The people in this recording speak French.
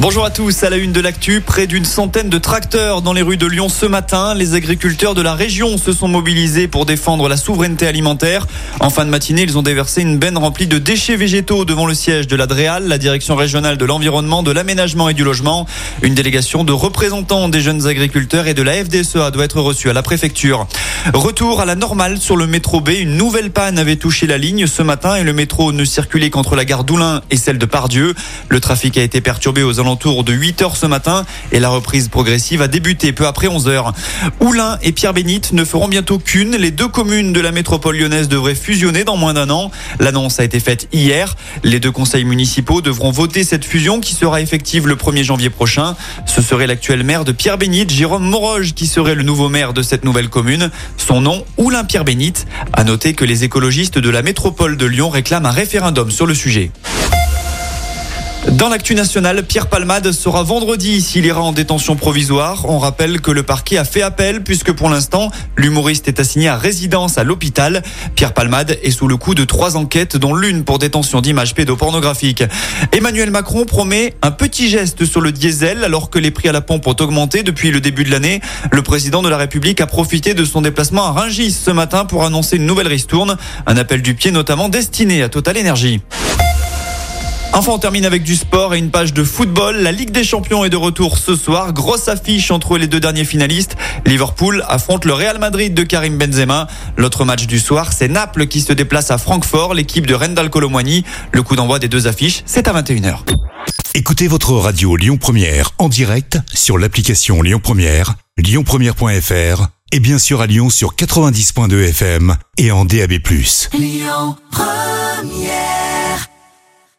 Bonjour à tous, à la une de l'actu, près d'une centaine de tracteurs dans les rues de Lyon ce matin. Les agriculteurs de la région se sont mobilisés pour défendre la souveraineté alimentaire. En fin de matinée, ils ont déversé une benne remplie de déchets végétaux devant le siège de la DREAL, la direction régionale de l'environnement, de l'aménagement et du logement. Une délégation de représentants des jeunes agriculteurs et de la FDSEA doit être reçue à la préfecture. Retour à la normale sur le métro B. Une nouvelle panne avait touché la ligne ce matin et le métro ne circulait qu'entre la gare d'Oulin et celle de Pardieu. Le trafic a été perturbé aux alentours de 8 heures ce matin et la reprise progressive a débuté peu après 11 heures. Oulin et Pierre-Bénite ne feront bientôt qu'une. Les deux communes de la métropole lyonnaise devraient fusionner dans moins d'un an. L'annonce a été faite hier. Les deux conseils municipaux devront voter cette fusion qui sera effective le 1er janvier prochain. Ce serait l'actuel maire de Pierre-Bénite, Jérôme Moroge, qui serait le nouveau maire de cette nouvelle commune. Son nom, Oulin Pierre-Bénite. À noter que les écologistes de la métropole de Lyon réclament un référendum sur le sujet. Dans l'actu nationale, Pierre Palmade sera vendredi s'il ira en détention provisoire. On rappelle que le parquet a fait appel puisque pour l'instant, l'humoriste est assigné à résidence à l'hôpital. Pierre Palmade est sous le coup de trois enquêtes dont l'une pour détention d'images pédopornographiques. Emmanuel Macron promet un petit geste sur le diesel alors que les prix à la pompe ont augmenté depuis le début de l'année. Le président de la République a profité de son déplacement à Rungis ce matin pour annoncer une nouvelle ristourne, un appel du pied notamment destiné à Total Energy. Enfin, on termine avec du sport et une page de football. La Ligue des Champions est de retour ce soir. Grosse affiche entre les deux derniers finalistes. Liverpool affronte le Real Madrid de Karim Benzema. L'autre match du soir, c'est Naples qui se déplace à Francfort, l'équipe de Rendal Colomwani. Le coup d'envoi des deux affiches, c'est à 21h. Écoutez votre radio Lyon Première en direct sur l'application Lyon Première, lyonpremière.fr et bien sûr à Lyon sur 90.2 FM et en DAB+. Lyon Première